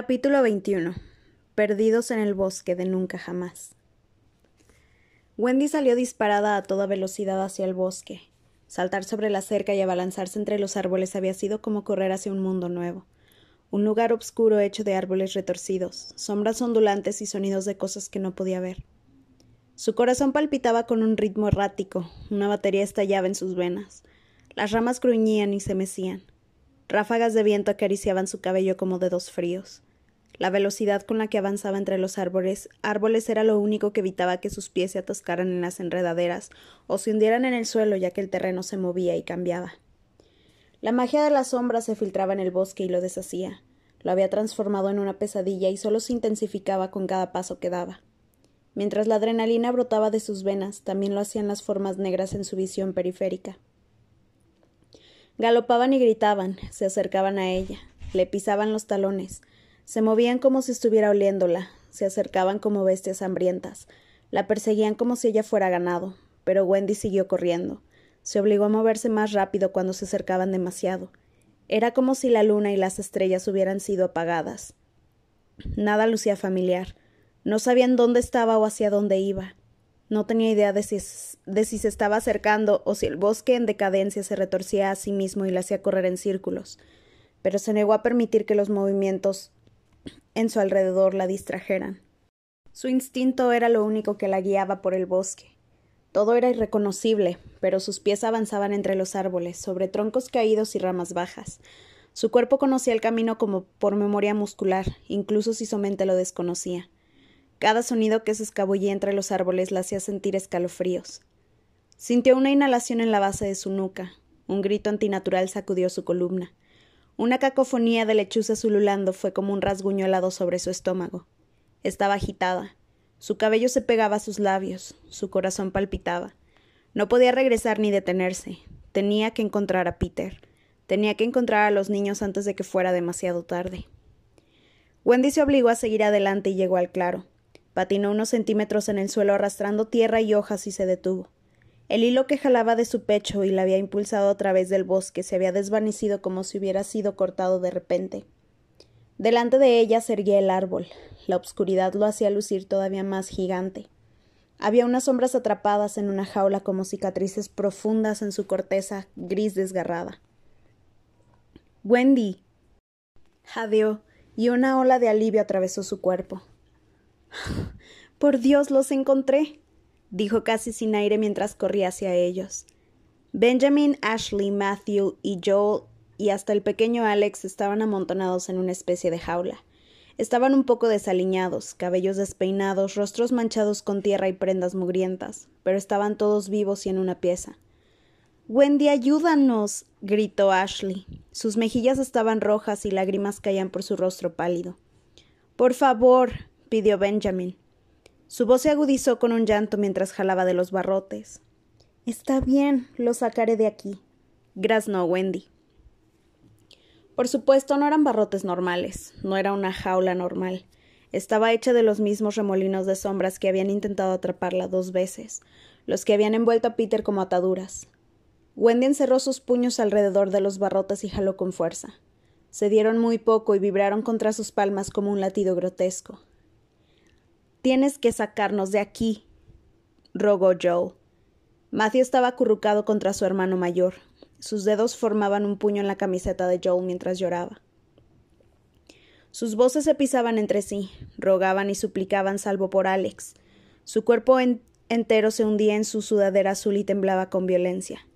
Capítulo 21. Perdidos en el bosque de nunca jamás. Wendy salió disparada a toda velocidad hacia el bosque. Saltar sobre la cerca y abalanzarse entre los árboles había sido como correr hacia un mundo nuevo. Un lugar oscuro hecho de árboles retorcidos, sombras ondulantes y sonidos de cosas que no podía ver. Su corazón palpitaba con un ritmo errático, una batería estallaba en sus venas. Las ramas gruñían y se mecían. Ráfagas de viento acariciaban su cabello como dedos fríos. La velocidad con la que avanzaba entre los árboles, árboles era lo único que evitaba que sus pies se atascaran en las enredaderas o se hundieran en el suelo ya que el terreno se movía y cambiaba. La magia de las sombras se filtraba en el bosque y lo deshacía. Lo había transformado en una pesadilla y solo se intensificaba con cada paso que daba. Mientras la adrenalina brotaba de sus venas, también lo hacían las formas negras en su visión periférica. Galopaban y gritaban, se acercaban a ella, le pisaban los talones, se movían como si estuviera oliéndola, se acercaban como bestias hambrientas, la perseguían como si ella fuera ganado, pero Wendy siguió corriendo. Se obligó a moverse más rápido cuando se acercaban demasiado. Era como si la luna y las estrellas hubieran sido apagadas. Nada lucía familiar. No sabían dónde estaba o hacia dónde iba. No tenía idea de si, de si se estaba acercando o si el bosque en decadencia se retorcía a sí mismo y le hacía correr en círculos, pero se negó a permitir que los movimientos en su alrededor la distrajeran. Su instinto era lo único que la guiaba por el bosque. Todo era irreconocible, pero sus pies avanzaban entre los árboles, sobre troncos caídos y ramas bajas. Su cuerpo conocía el camino como por memoria muscular, incluso si su mente lo desconocía. Cada sonido que se escabullía entre los árboles la hacía sentir escalofríos. Sintió una inhalación en la base de su nuca. Un grito antinatural sacudió su columna. Una cacofonía de lechuzas ululando fue como un rasguño helado sobre su estómago. Estaba agitada. Su cabello se pegaba a sus labios. Su corazón palpitaba. No podía regresar ni detenerse. Tenía que encontrar a Peter. Tenía que encontrar a los niños antes de que fuera demasiado tarde. Wendy se obligó a seguir adelante y llegó al claro. Patinó unos centímetros en el suelo arrastrando tierra y hojas y se detuvo. El hilo que jalaba de su pecho y la había impulsado a través del bosque se había desvanecido como si hubiera sido cortado de repente. Delante de ella se erguía el árbol. La obscuridad lo hacía lucir todavía más gigante. Había unas sombras atrapadas en una jaula como cicatrices profundas en su corteza gris desgarrada. Wendy. jadeó, y una ola de alivio atravesó su cuerpo. Por Dios, los encontré, dijo casi sin aire mientras corría hacia ellos. Benjamin, Ashley, Matthew y Joel y hasta el pequeño Alex estaban amontonados en una especie de jaula. Estaban un poco desaliñados, cabellos despeinados, rostros manchados con tierra y prendas mugrientas, pero estaban todos vivos y en una pieza. Wendy, ayúdanos. gritó Ashley. Sus mejillas estaban rojas y lágrimas caían por su rostro pálido. Por favor, pidió Benjamin. Su voz se agudizó con un llanto mientras jalaba de los barrotes. Está bien, lo sacaré de aquí. graznó Wendy. Por supuesto, no eran barrotes normales, no era una jaula normal. Estaba hecha de los mismos remolinos de sombras que habían intentado atraparla dos veces, los que habían envuelto a Peter como ataduras. Wendy encerró sus puños alrededor de los barrotes y jaló con fuerza. Se dieron muy poco y vibraron contra sus palmas como un latido grotesco. Tienes que sacarnos de aquí, rogó Joe. Matthew estaba acurrucado contra su hermano mayor. Sus dedos formaban un puño en la camiseta de Joe mientras lloraba. Sus voces se pisaban entre sí, rogaban y suplicaban salvo por Alex. Su cuerpo entero se hundía en su sudadera azul y temblaba con violencia.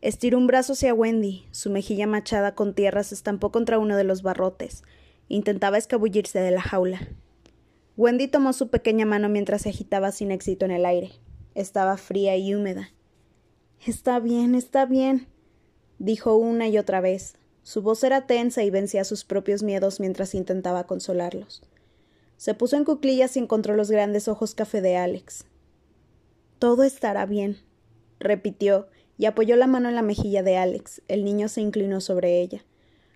Estiró un brazo hacia Wendy, su mejilla machada con tierra se estampó contra uno de los barrotes. Intentaba escabullirse de la jaula. Wendy tomó su pequeña mano mientras se agitaba sin éxito en el aire. Estaba fría y húmeda. Está bien, está bien, dijo una y otra vez. Su voz era tensa y vencía sus propios miedos mientras intentaba consolarlos. Se puso en cuclillas y encontró los grandes ojos café de Alex. Todo estará bien, repitió, y apoyó la mano en la mejilla de Alex. El niño se inclinó sobre ella.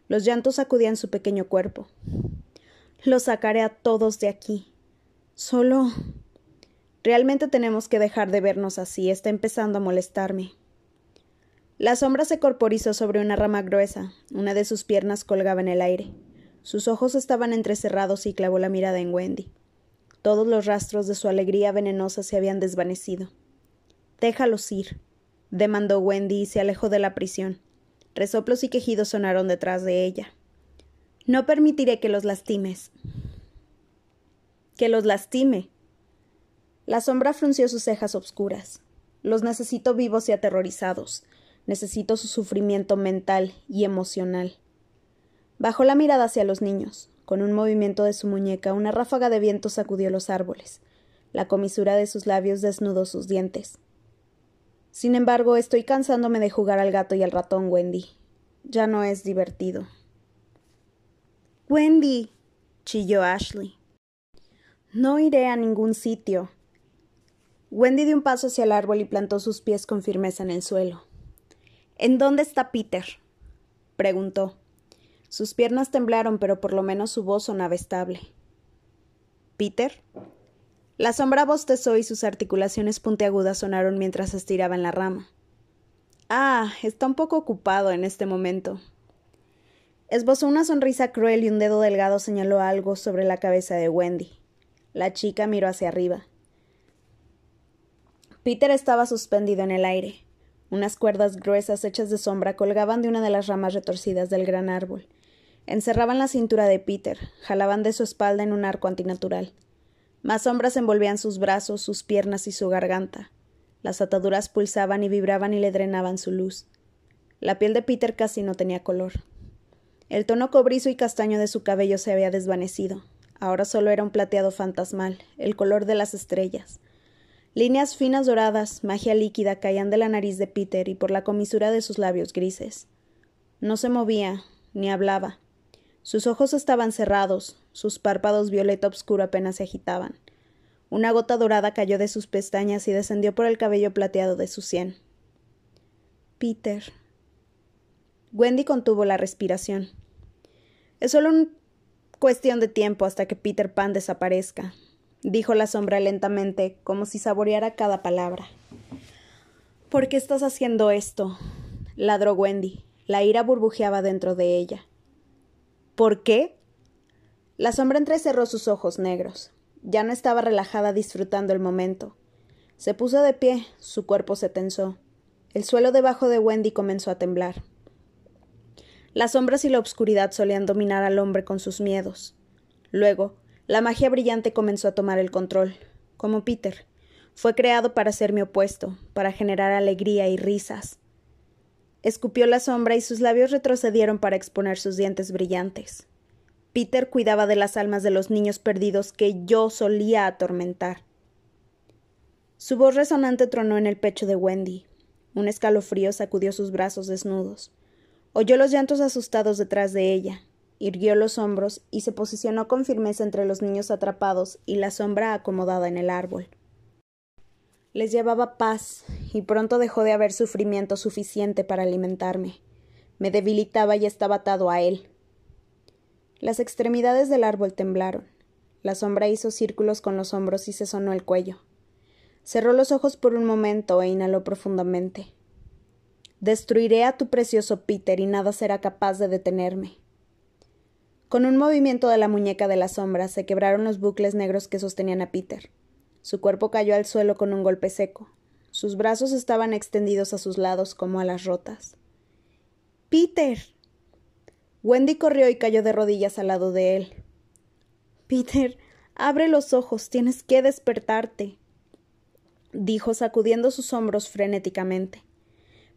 Los llantos sacudían su pequeño cuerpo. Los sacaré a todos de aquí, Solo... Realmente tenemos que dejar de vernos así. Está empezando a molestarme. La sombra se corporizó sobre una rama gruesa. Una de sus piernas colgaba en el aire. Sus ojos estaban entrecerrados y clavó la mirada en Wendy. Todos los rastros de su alegría venenosa se habían desvanecido. Déjalos ir, demandó Wendy y se alejó de la prisión. Resoplos y quejidos sonaron detrás de ella. No permitiré que los lastimes. Que los lastime. La sombra frunció sus cejas obscuras. Los necesito vivos y aterrorizados. Necesito su sufrimiento mental y emocional. Bajó la mirada hacia los niños. Con un movimiento de su muñeca, una ráfaga de viento sacudió los árboles. La comisura de sus labios desnudó sus dientes. Sin embargo, estoy cansándome de jugar al gato y al ratón, Wendy. Ya no es divertido. Wendy. chilló Ashley. No iré a ningún sitio. Wendy dio un paso hacia el árbol y plantó sus pies con firmeza en el suelo. ¿En dónde está Peter? preguntó. Sus piernas temblaron, pero por lo menos su voz sonaba estable. ¿Peter? La sombra bostezó y sus articulaciones puntiagudas sonaron mientras estiraba en la rama. Ah, está un poco ocupado en este momento. Esbozó una sonrisa cruel y un dedo delgado señaló algo sobre la cabeza de Wendy. La chica miró hacia arriba. Peter estaba suspendido en el aire. Unas cuerdas gruesas hechas de sombra colgaban de una de las ramas retorcidas del gran árbol, Encerraban la cintura de Peter, jalaban de su espalda en un arco antinatural. Más sombras envolvían sus brazos, sus piernas y su garganta. Las ataduras pulsaban y vibraban y le drenaban su luz. La piel de Peter casi no tenía color. El tono cobrizo y castaño de su cabello se había desvanecido. Ahora solo era un plateado fantasmal, el color de las estrellas. Líneas finas doradas, magia líquida, caían de la nariz de Peter y por la comisura de sus labios grises. No se movía, ni hablaba. Sus ojos estaban cerrados, sus párpados violeta oscuro apenas se agitaban. Una gota dorada cayó de sus pestañas y descendió por el cabello plateado de su sien. Peter. Wendy contuvo la respiración. Es solo una cuestión de tiempo hasta que Peter Pan desaparezca, dijo la sombra lentamente, como si saboreara cada palabra. ¿Por qué estás haciendo esto? ladró Wendy. La ira burbujeaba dentro de ella. ¿Por qué? La sombra entrecerró sus ojos negros. Ya no estaba relajada disfrutando el momento. Se puso de pie, su cuerpo se tensó. El suelo debajo de Wendy comenzó a temblar. Las sombras y la oscuridad solían dominar al hombre con sus miedos. Luego, la magia brillante comenzó a tomar el control, como Peter. Fue creado para ser mi opuesto, para generar alegría y risas. Escupió la sombra y sus labios retrocedieron para exponer sus dientes brillantes. Peter cuidaba de las almas de los niños perdidos que yo solía atormentar. Su voz resonante tronó en el pecho de Wendy. Un escalofrío sacudió sus brazos desnudos. Oyó los llantos asustados detrás de ella, irguió los hombros y se posicionó con firmeza entre los niños atrapados y la sombra acomodada en el árbol les llevaba paz, y pronto dejó de haber sufrimiento suficiente para alimentarme. Me debilitaba y estaba atado a él. Las extremidades del árbol temblaron. La sombra hizo círculos con los hombros y se sonó el cuello. Cerró los ojos por un momento e inhaló profundamente. Destruiré a tu precioso Peter y nada será capaz de detenerme. Con un movimiento de la muñeca de la sombra se quebraron los bucles negros que sostenían a Peter. Su cuerpo cayó al suelo con un golpe seco. Sus brazos estaban extendidos a sus lados como alas rotas. Peter. Wendy corrió y cayó de rodillas al lado de él. Peter, abre los ojos, tienes que despertarte, dijo sacudiendo sus hombros frenéticamente.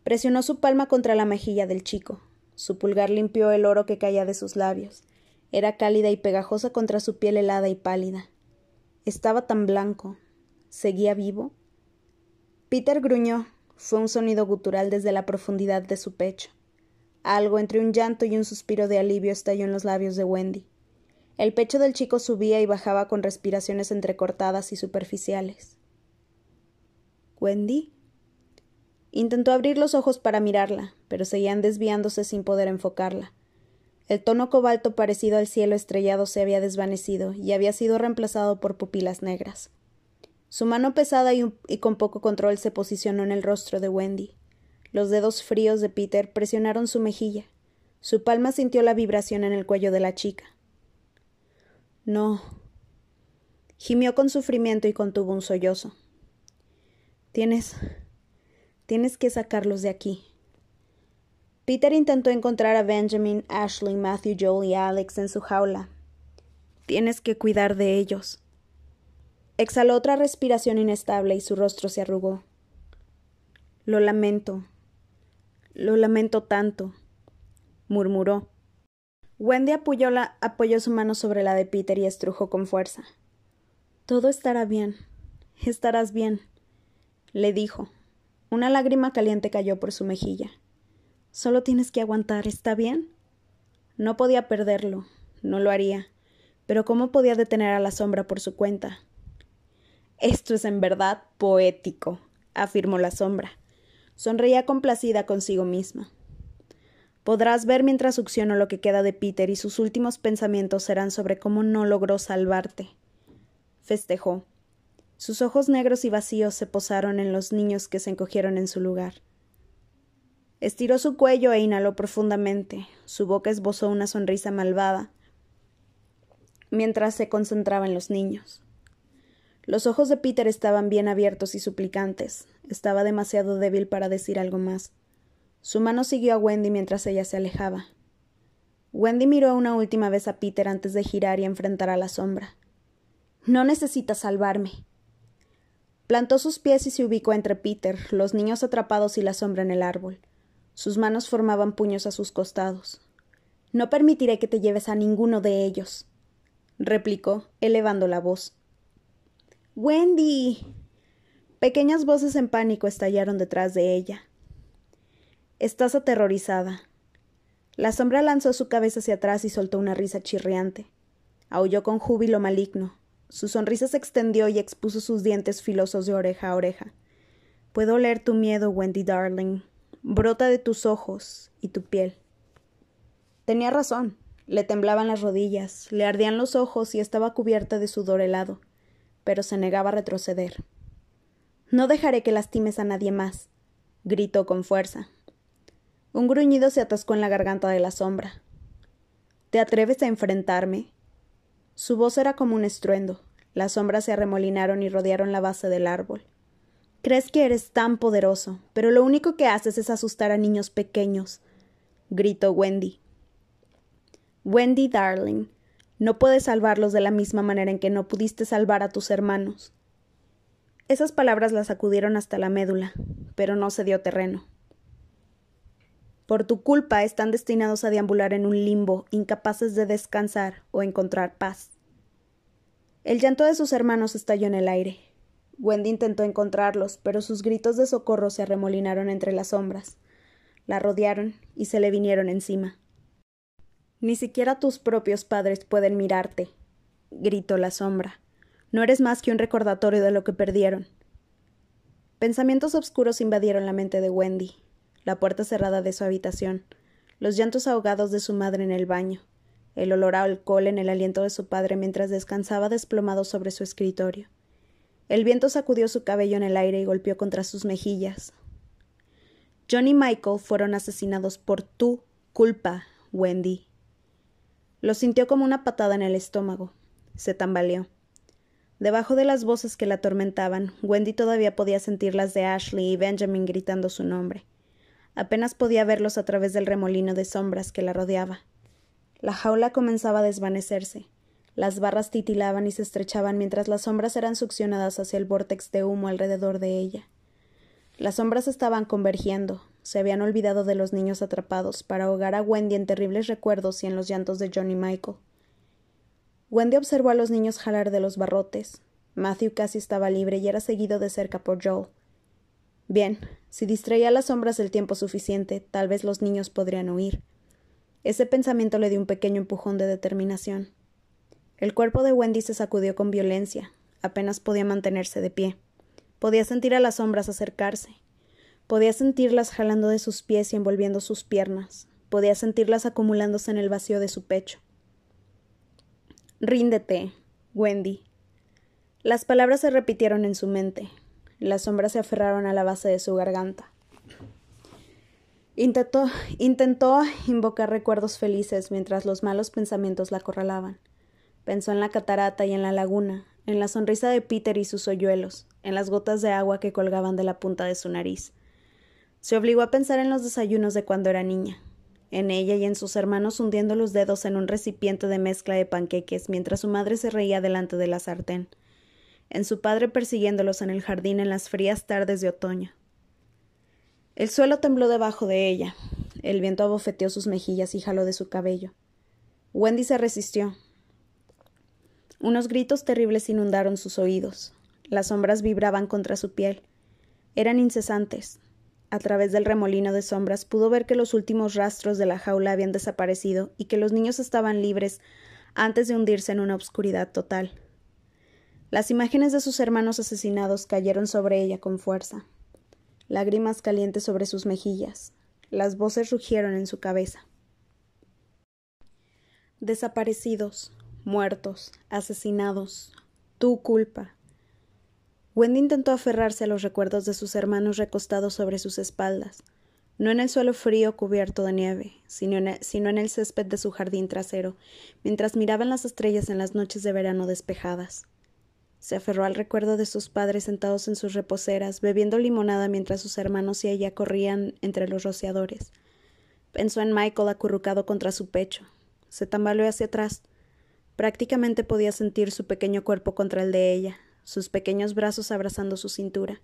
Presionó su palma contra la mejilla del chico. Su pulgar limpió el oro que caía de sus labios. Era cálida y pegajosa contra su piel helada y pálida. Estaba tan blanco. ¿Seguía vivo? Peter gruñó. Fue un sonido gutural desde la profundidad de su pecho. Algo entre un llanto y un suspiro de alivio estalló en los labios de Wendy. El pecho del chico subía y bajaba con respiraciones entrecortadas y superficiales. ¿Wendy? Intentó abrir los ojos para mirarla, pero seguían desviándose sin poder enfocarla. El tono cobalto parecido al cielo estrellado se había desvanecido y había sido reemplazado por pupilas negras. Su mano pesada y, con poco control se posicionó en el rostro de Wendy. Los dedos fríos de Peter presionaron su mejilla. Su palma sintió la vibración en el cuello de la chica. No. Gimió con sufrimiento y contuvo un sollozo. Tienes. Tienes que sacarlos de aquí. Peter intentó encontrar a Benjamin, Ashley, Matthew, Joel y Alex en su jaula. Tienes que cuidar de ellos. Exhaló otra respiración inestable y su rostro se arrugó. Lo lamento. Lo lamento tanto, murmuró. Wendy apoyó, apoyó su mano sobre la de Peter y estrujó con fuerza. Todo estará bien. Estarás bien, le dijo. Una lágrima caliente cayó por su mejilla. Solo tienes que aguantar, ¿está bien? No podía perderlo, no lo haría, pero ¿cómo podía detener a la sombra por su cuenta? Esto es en verdad poético, afirmó la sombra. Sonreía complacida consigo misma. Podrás ver mientras succiono lo que queda de Peter y sus últimos pensamientos serán sobre cómo no logró salvarte. Festejó. Sus ojos negros y vacíos se posaron en los niños que se encogieron en su lugar. Estiró su cuello e inhaló profundamente. Su boca esbozó una sonrisa malvada mientras se concentraba en los niños. Los ojos de Peter estaban bien abiertos y suplicantes. Estaba demasiado débil para decir algo más. Su mano siguió a Wendy mientras ella se alejaba. Wendy miró una última vez a Peter antes de girar y enfrentar a la sombra. No necesitas salvarme. Plantó sus pies y se ubicó entre Peter, los niños atrapados y la sombra en el árbol. Sus manos formaban puños a sus costados. No permitiré que te lleves a ninguno de ellos, replicó, elevando la voz. Wendy. Pequeñas voces en pánico estallaron detrás de ella. Estás aterrorizada. La sombra lanzó su cabeza hacia atrás y soltó una risa chirriante. Aulló con júbilo maligno. Su sonrisa se extendió y expuso sus dientes filosos de oreja a oreja. Puedo leer tu miedo, Wendy darling, brota de tus ojos y tu piel. Tenía razón. Le temblaban las rodillas, le ardían los ojos y estaba cubierta de sudor helado, pero se negaba a retroceder. No dejaré que lastimes a nadie más, gritó con fuerza. Un gruñido se atascó en la garganta de la sombra. ¿Te atreves a enfrentarme? Su voz era como un estruendo. Las sombras se arremolinaron y rodearon la base del árbol. Crees que eres tan poderoso, pero lo único que haces es asustar a niños pequeños, gritó Wendy. Wendy, darling, no puedes salvarlos de la misma manera en que no pudiste salvar a tus hermanos. Esas palabras la sacudieron hasta la médula, pero no se dio terreno. Por tu culpa están destinados a deambular en un limbo, incapaces de descansar o encontrar paz. El llanto de sus hermanos estalló en el aire. Wendy intentó encontrarlos, pero sus gritos de socorro se arremolinaron entre las sombras. La rodearon y se le vinieron encima. Ni siquiera tus propios padres pueden mirarte, gritó la sombra. No eres más que un recordatorio de lo que perdieron. Pensamientos oscuros invadieron la mente de Wendy, la puerta cerrada de su habitación, los llantos ahogados de su madre en el baño, el olor a alcohol en el aliento de su padre mientras descansaba desplomado sobre su escritorio. El viento sacudió su cabello en el aire y golpeó contra sus mejillas. John y Michael fueron asesinados por tu culpa, Wendy. Lo sintió como una patada en el estómago. Se tambaleó. Debajo de las voces que la atormentaban, Wendy todavía podía sentir las de Ashley y Benjamin gritando su nombre. Apenas podía verlos a través del remolino de sombras que la rodeaba. La jaula comenzaba a desvanecerse. Las barras titilaban y se estrechaban mientras las sombras eran succionadas hacia el vórtex de humo alrededor de ella. Las sombras estaban convergiendo, se habían olvidado de los niños atrapados para ahogar a Wendy en terribles recuerdos y en los llantos de John y Michael. Wendy observó a los niños jalar de los barrotes. Matthew casi estaba libre y era seguido de cerca por Joel. Bien, si distraía las sombras el tiempo suficiente, tal vez los niños podrían huir. Ese pensamiento le dio un pequeño empujón de determinación. El cuerpo de Wendy se sacudió con violencia. Apenas podía mantenerse de pie. Podía sentir a las sombras acercarse. Podía sentirlas jalando de sus pies y envolviendo sus piernas. Podía sentirlas acumulándose en el vacío de su pecho. Ríndete, Wendy. Las palabras se repitieron en su mente. Las sombras se aferraron a la base de su garganta. Intentó, intentó invocar recuerdos felices mientras los malos pensamientos la acorralaban Pensó en la catarata y en la laguna, en la sonrisa de Peter y sus hoyuelos, en las gotas de agua que colgaban de la punta de su nariz. Se obligó a pensar en los desayunos de cuando era niña, en ella y en sus hermanos hundiendo los dedos en un recipiente de mezcla de panqueques mientras su madre se reía delante de la sartén, en su padre persiguiéndolos en el jardín en las frías tardes de otoño. El suelo tembló debajo de ella, el viento abofeteó sus mejillas y jaló de su cabello. Wendy se resistió. Unos gritos terribles inundaron sus oídos. Las sombras vibraban contra su piel. Eran incesantes, a través del remolino de sombras pudo ver que los últimos rastros de la jaula habían desaparecido y que los niños estaban libres antes de hundirse en una oscuridad total. Las imágenes de sus hermanos asesinados cayeron sobre ella con fuerza. Lágrimas calientes sobre sus mejillas. Las voces rugieron en su cabeza. Desaparecidos, muertos, asesinados. Tu culpa, Wendy intentó aferrarse a los recuerdos de sus hermanos recostados sobre sus espaldas, no en el suelo frío cubierto de nieve, sino en, el, sino en el césped de su jardín trasero, mientras miraban las estrellas en las noches de verano despejadas. Se aferró al recuerdo de sus padres sentados en sus reposeras, bebiendo limonada mientras sus hermanos y ella corrían entre los rociadores. Pensó en Michael acurrucado contra su pecho. Se tambaleó hacia atrás. Prácticamente podía sentir su pequeño cuerpo contra el de ella, sus pequeños brazos abrazando su cintura.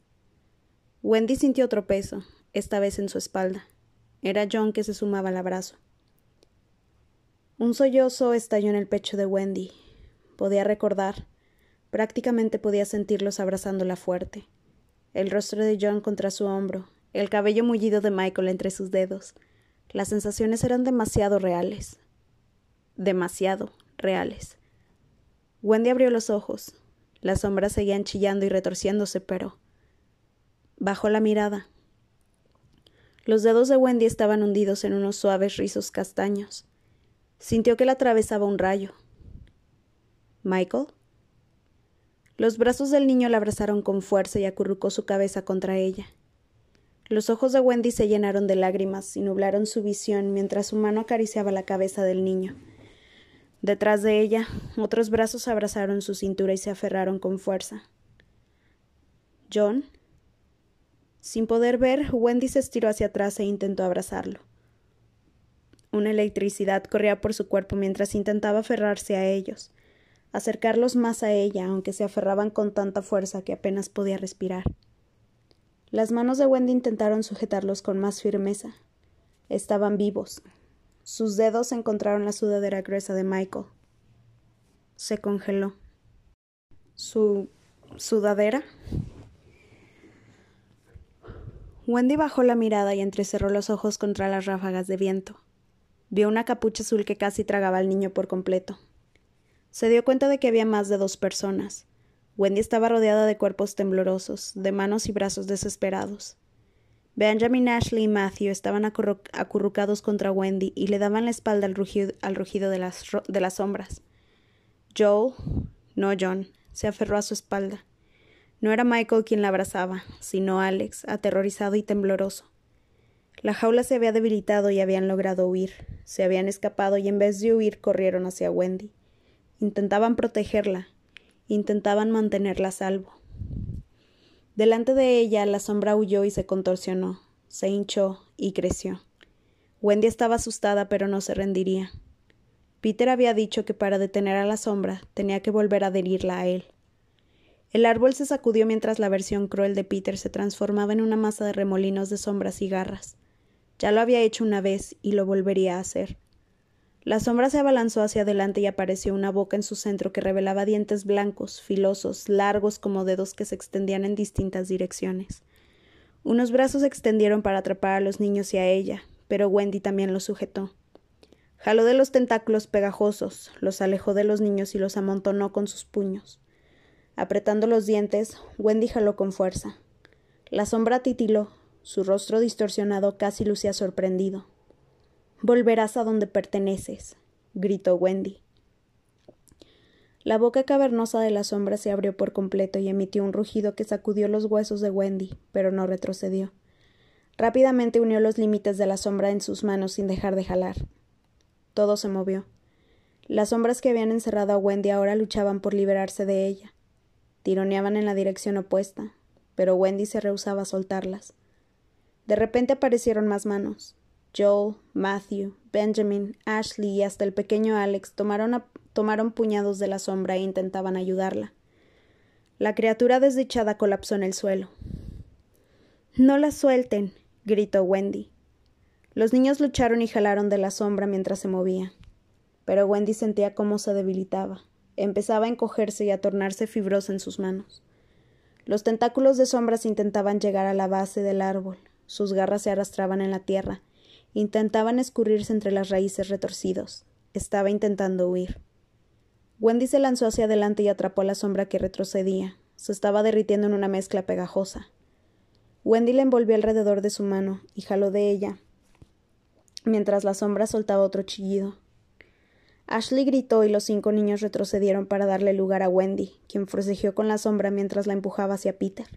Wendy sintió otro peso, esta vez en su espalda. Era John que se sumaba al abrazo. Un sollozo estalló en el pecho de Wendy. Podía recordar, prácticamente podía sentirlos abrazándola fuerte. El rostro de John contra su hombro, el cabello mullido de Michael entre sus dedos. Las sensaciones eran demasiado reales. Demasiado reales. Wendy abrió los ojos. Las sombras seguían chillando y retorciéndose, pero bajó la mirada. Los dedos de Wendy estaban hundidos en unos suaves rizos castaños. Sintió que la atravesaba un rayo. ¿Michael? Los brazos del niño la abrazaron con fuerza y acurrucó su cabeza contra ella. Los ojos de Wendy se llenaron de lágrimas y nublaron su visión mientras su mano acariciaba la cabeza del niño. Detrás de ella, otros brazos abrazaron su cintura y se aferraron con fuerza. John. Sin poder ver, Wendy se estiró hacia atrás e intentó abrazarlo. Una electricidad corría por su cuerpo mientras intentaba aferrarse a ellos, acercarlos más a ella, aunque se aferraban con tanta fuerza que apenas podía respirar. Las manos de Wendy intentaron sujetarlos con más firmeza. Estaban vivos, sus dedos encontraron la sudadera gruesa de Michael. Se congeló. ¿Su sudadera? Wendy bajó la mirada y entrecerró los ojos contra las ráfagas de viento. Vio una capucha azul que casi tragaba al niño por completo. Se dio cuenta de que había más de dos personas. Wendy estaba rodeada de cuerpos temblorosos, de manos y brazos desesperados. Benjamin, Ashley y Matthew estaban acurrucados contra Wendy y le daban la espalda al rugido, de, las, de las sombras. Joel, no John, se aferró a su espalda. No era Michael quien la abrazaba, sino Alex, aterrorizado y tembloroso. La jaula se había debilitado y habían logrado huir. Se habían escapado y en vez de huir corrieron hacia Wendy. Intentaban protegerla, intentaban mantenerla a salvo. Delante de ella la sombra huyó y se contorsionó, se hinchó y creció. Wendy estaba asustada pero no se rendiría. Peter había dicho que para detener a la sombra tenía que volver a adherirla a él. El árbol se sacudió mientras la versión cruel de Peter se transformaba en una masa de remolinos de sombras y garras. Ya lo había hecho una vez y lo volvería a hacer. La sombra se abalanzó hacia adelante y apareció una boca en su centro que revelaba dientes blancos, filosos, largos como dedos que se extendían en distintas direcciones. Unos brazos se extendieron para atrapar a los niños y a ella, pero Wendy también los sujetó. Jaló de los tentáculos pegajosos, los alejó de los niños y los amontonó con sus puños. Apretando los dientes, Wendy jaló con fuerza. La sombra titiló, su rostro distorsionado casi lucía sorprendido. Volverás a donde perteneces, gritó Wendy. La boca cavernosa de la sombra se abrió por completo y emitió un rugido que sacudió los huesos de Wendy, pero no retrocedió. Rápidamente unió los límites de la sombra en sus manos sin dejar de jalar. Todo se movió. Las sombras que habían encerrado a Wendy ahora luchaban por liberarse de ella. Tironeaban en la dirección opuesta, pero Wendy se rehusaba a soltarlas. De repente aparecieron más manos. Joel, Matthew, Benjamin, Ashley y hasta el pequeño Alex tomaron, tomaron puñados de la sombra e intentaban ayudarla. La criatura desdichada colapsó en el suelo. No la suelten, gritó Wendy. Los niños lucharon y jalaron de la sombra mientras se movía. Pero Wendy sentía cómo se debilitaba. Empezaba a encogerse y a tornarse fibrosa en sus manos. Los tentáculos de sombras intentaban llegar a la base del árbol. Sus garras se arrastraban en la tierra Intentaban escurrirse entre las raíces retorcidos. Estaba intentando huir. Wendy se lanzó hacia adelante y atrapó a la sombra que retrocedía. Se estaba derritiendo en una mezcla pegajosa. Wendy le envolvió alrededor de su mano y jaló de ella, mientras la sombra soltaba otro chillido. Ashley gritó y los cinco niños retrocedieron para darle lugar a Wendy, quien forcejeó con la sombra mientras la empujaba hacia Peter.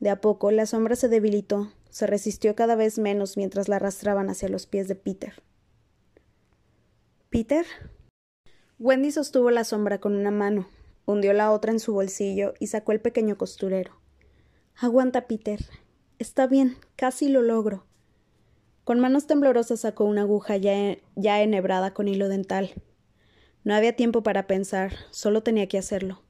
De a poco la sombra se debilitó, se resistió cada vez menos mientras la arrastraban hacia los pies de Peter. ¿Peter? Wendy sostuvo la sombra con una mano, hundió la otra en su bolsillo y sacó el pequeño costurero. Aguanta, Peter. Está bien, casi lo logro. Con manos temblorosas sacó una aguja ya, ya enhebrada con hilo dental. No había tiempo para pensar, solo tenía que hacerlo.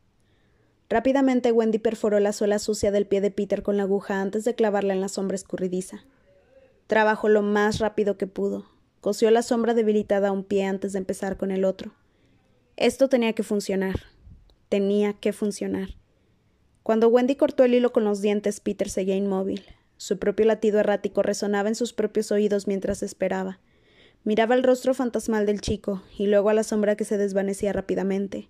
Rápidamente Wendy perforó la suela sucia del pie de Peter con la aguja antes de clavarla en la sombra escurridiza. Trabajó lo más rápido que pudo. Cosió la sombra debilitada a un pie antes de empezar con el otro. Esto tenía que funcionar. Tenía que funcionar. Cuando Wendy cortó el hilo con los dientes, Peter seguía inmóvil. Su propio latido errático resonaba en sus propios oídos mientras esperaba. Miraba el rostro fantasmal del chico y luego a la sombra que se desvanecía rápidamente.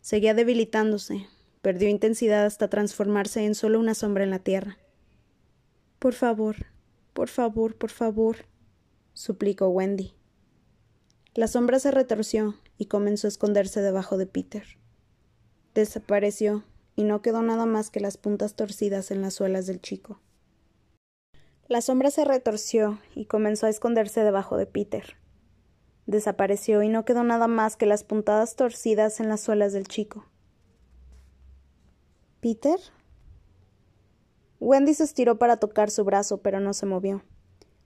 Seguía debilitándose, Perdió intensidad hasta transformarse en solo una sombra en la tierra. Por favor, por favor, por favor, suplicó Wendy. La sombra se retorció y comenzó a esconderse debajo de Peter. Desapareció y no quedó nada más que las puntas torcidas en las suelas del chico. La sombra se retorció y comenzó a esconderse debajo de Peter. Desapareció y no quedó nada más que las puntadas torcidas en las suelas del chico. ¿Peter? Wendy se estiró para tocar su brazo, pero no se movió.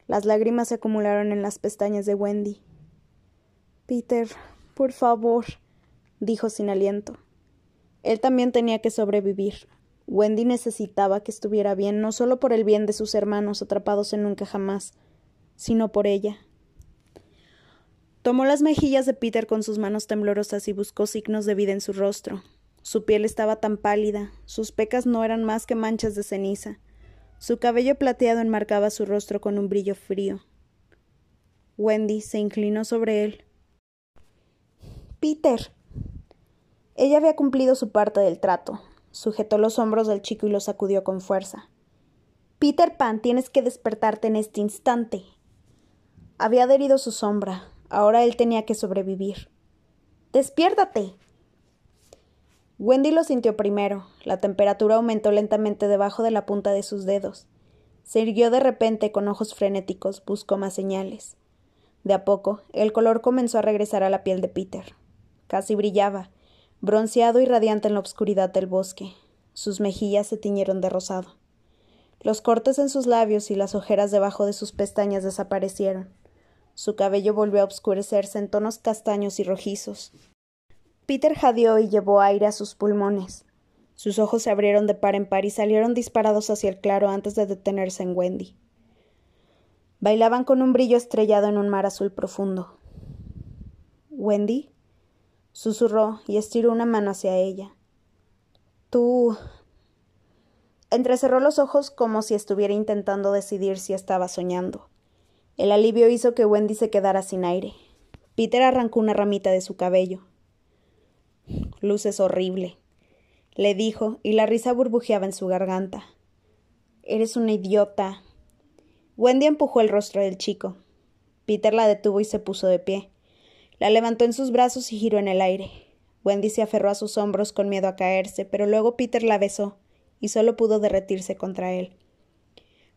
Las lágrimas se acumularon en las pestañas de Wendy. Peter, por favor, dijo sin aliento. Él también tenía que sobrevivir. Wendy necesitaba que estuviera bien, no solo por el bien de sus hermanos atrapados en nunca jamás, sino por ella. Tomó las mejillas de Peter con sus manos temblorosas y buscó signos de vida en su rostro. Su piel estaba tan pálida, sus pecas no eran más que manchas de ceniza. Su cabello plateado enmarcaba su rostro con un brillo frío. Wendy se inclinó sobre él. Peter. Ella había cumplido su parte del trato. Sujetó los hombros del chico y lo sacudió con fuerza. Peter Pan, tienes que despertarte en este instante. Había adherido su sombra. Ahora él tenía que sobrevivir. Despiértate. Wendy lo sintió primero. La temperatura aumentó lentamente debajo de la punta de sus dedos. Se irguió de repente con ojos frenéticos, buscó más señales. De a poco, el color comenzó a regresar a la piel de Peter. Casi brillaba, bronceado y radiante en la oscuridad del bosque. Sus mejillas se tiñeron de rosado. Los cortes en sus labios y las ojeras debajo de sus pestañas desaparecieron. Su cabello volvió a oscurecerse en tonos castaños y rojizos. Peter jadeó y llevó aire a sus pulmones. Sus ojos se abrieron de par en par y salieron disparados hacia el claro antes de detenerse en Wendy. Bailaban con un brillo estrellado en un mar azul profundo. Wendy susurró y estiró una mano hacia ella. Tú. Entrecerró los ojos como si estuviera intentando decidir si estaba soñando. El alivio hizo que Wendy se quedara sin aire. Peter arrancó una ramita de su cabello. Luces horrible, le dijo, y la risa burbujeaba en su garganta. Eres una idiota. Wendy empujó el rostro del chico. Peter la detuvo y se puso de pie. La levantó en sus brazos y giró en el aire. Wendy se aferró a sus hombros con miedo a caerse, pero luego Peter la besó, y solo pudo derretirse contra él.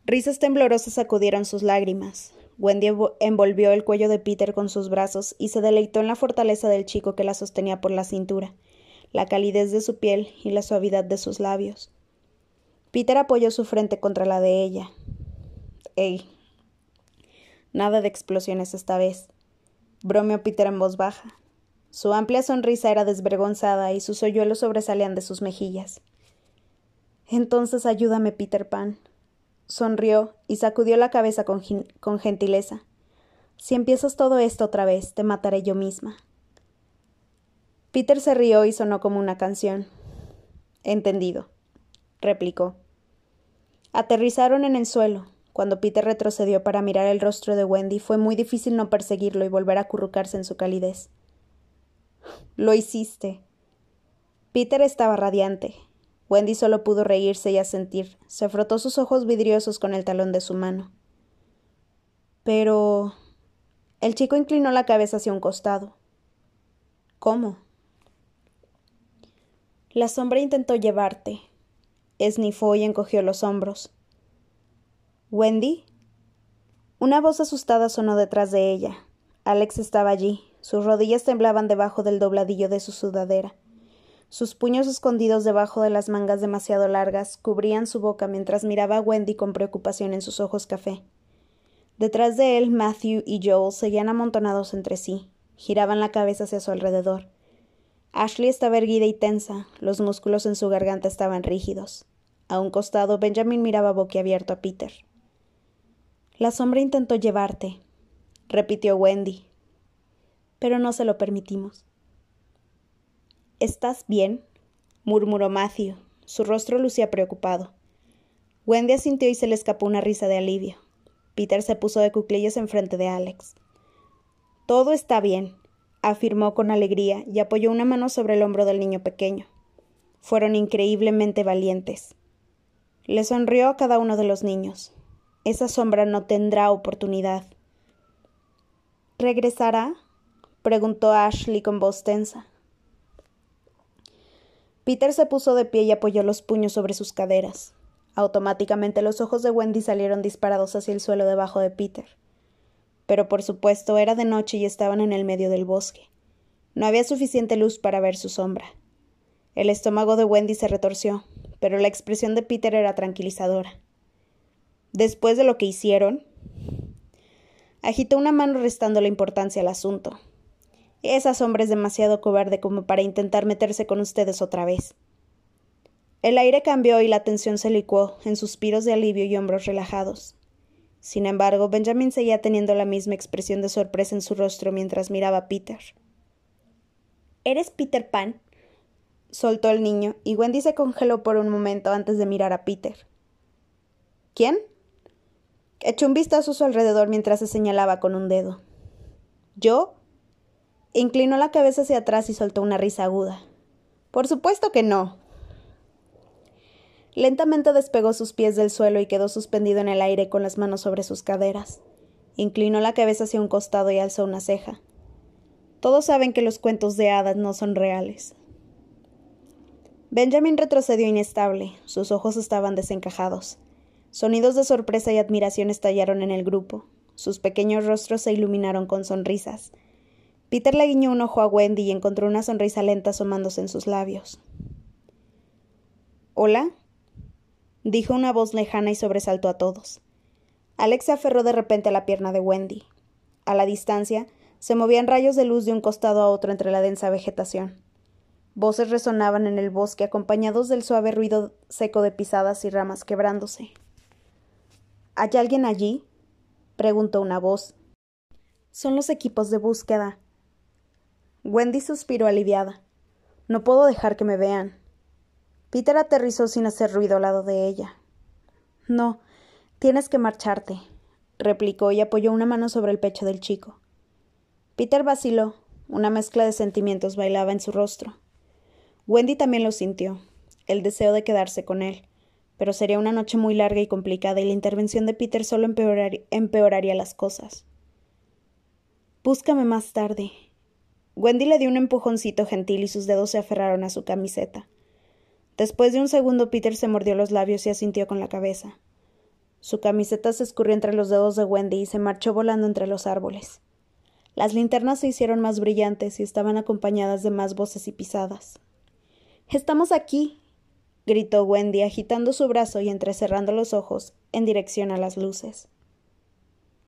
Risas temblorosas sacudieron sus lágrimas. Wendy envolvió el cuello de Peter con sus brazos y se deleitó en la fortaleza del chico que la sostenía por la cintura, la calidez de su piel y la suavidad de sus labios. Peter apoyó su frente contra la de ella. ¡Ey! Nada de explosiones esta vez. Bromeó Peter en voz baja. Su amplia sonrisa era desvergonzada y sus hoyuelos sobresalían de sus mejillas. Entonces ayúdame, Peter Pan. Sonrió y sacudió la cabeza con, con gentileza. Si empiezas todo esto otra vez, te mataré yo misma. Peter se rió y sonó como una canción. Entendido, replicó. Aterrizaron en el suelo. Cuando Peter retrocedió para mirar el rostro de Wendy, fue muy difícil no perseguirlo y volver a acurrucarse en su calidez. Lo hiciste. Peter estaba radiante. Wendy solo pudo reírse y asentir. Se frotó sus ojos vidriosos con el talón de su mano. Pero. El chico inclinó la cabeza hacia un costado. ¿Cómo? La sombra intentó llevarte. Esnifó y encogió los hombros. ¿Wendy? Una voz asustada sonó detrás de ella. Alex estaba allí, sus rodillas temblaban debajo del dobladillo de su sudadera. Sus puños escondidos debajo de las mangas demasiado largas cubrían su boca mientras miraba a Wendy con preocupación en sus ojos café. Detrás de él, Matthew y Joel seguían amontonados entre sí, giraban la cabeza hacia su alrededor. Ashley estaba erguida y tensa, los músculos en su garganta estaban rígidos. A un costado, Benjamin miraba boquiabierto a Peter. La sombra intentó llevarte, repitió Wendy, pero no se lo permitimos. ¿Estás bien? murmuró Matthew. Su rostro lucía preocupado. Wendy asintió y se le escapó una risa de alivio. Peter se puso de cuclillos enfrente de Alex. Todo está bien, afirmó con alegría y apoyó una mano sobre el hombro del niño pequeño. Fueron increíblemente valientes. Le sonrió a cada uno de los niños. Esa sombra no tendrá oportunidad. ¿Regresará? preguntó Ashley con voz tensa. Peter se puso de pie y apoyó los puños sobre sus caderas. Automáticamente los ojos de Wendy salieron disparados hacia el suelo debajo de Peter. Pero por supuesto era de noche y estaban en el medio del bosque. No había suficiente luz para ver su sombra. El estómago de Wendy se retorció, pero la expresión de Peter era tranquilizadora. Después de lo que hicieron, agitó una mano restando la importancia al asunto. Esa sombra es demasiado cobarde como para intentar meterse con ustedes otra vez. El aire cambió y la tensión se licuó en suspiros de alivio y hombros relajados. Sin embargo, Benjamin seguía teniendo la misma expresión de sorpresa en su rostro mientras miraba a Peter. ¿Eres Peter Pan? soltó el niño, y Wendy se congeló por un momento antes de mirar a Peter. ¿Quién? Echó un vistazo a su alrededor mientras se señalaba con un dedo. ¿Yo? Inclinó la cabeza hacia atrás y soltó una risa aguda. Por supuesto que no. Lentamente despegó sus pies del suelo y quedó suspendido en el aire con las manos sobre sus caderas. Inclinó la cabeza hacia un costado y alzó una ceja. Todos saben que los cuentos de hadas no son reales. Benjamin retrocedió inestable, sus ojos estaban desencajados. Sonidos de sorpresa y admiración estallaron en el grupo. Sus pequeños rostros se iluminaron con sonrisas. Peter le guiñó un ojo a Wendy y encontró una sonrisa lenta asomándose en sus labios. ¿Hola? Dijo una voz lejana y sobresaltó a todos. Alex se aferró de repente a la pierna de Wendy. A la distancia, se movían rayos de luz de un costado a otro entre la densa vegetación. Voces resonaban en el bosque acompañados del suave ruido seco de pisadas y ramas quebrándose. ¿Hay alguien allí? preguntó una voz. Son los equipos de búsqueda, Wendy suspiró aliviada. No puedo dejar que me vean. Peter aterrizó sin hacer ruido al lado de ella. No, tienes que marcharte, replicó y apoyó una mano sobre el pecho del chico. Peter vaciló. Una mezcla de sentimientos bailaba en su rostro. Wendy también lo sintió, el deseo de quedarse con él, pero sería una noche muy larga y complicada y la intervención de Peter solo empeoraría las cosas. Búscame más tarde, Wendy le dio un empujoncito gentil y sus dedos se aferraron a su camiseta. Después de un segundo Peter se mordió los labios y asintió con la cabeza. Su camiseta se escurrió entre los dedos de Wendy y se marchó volando entre los árboles. Las linternas se hicieron más brillantes y estaban acompañadas de más voces y pisadas. Estamos aquí. gritó Wendy agitando su brazo y entrecerrando los ojos en dirección a las luces.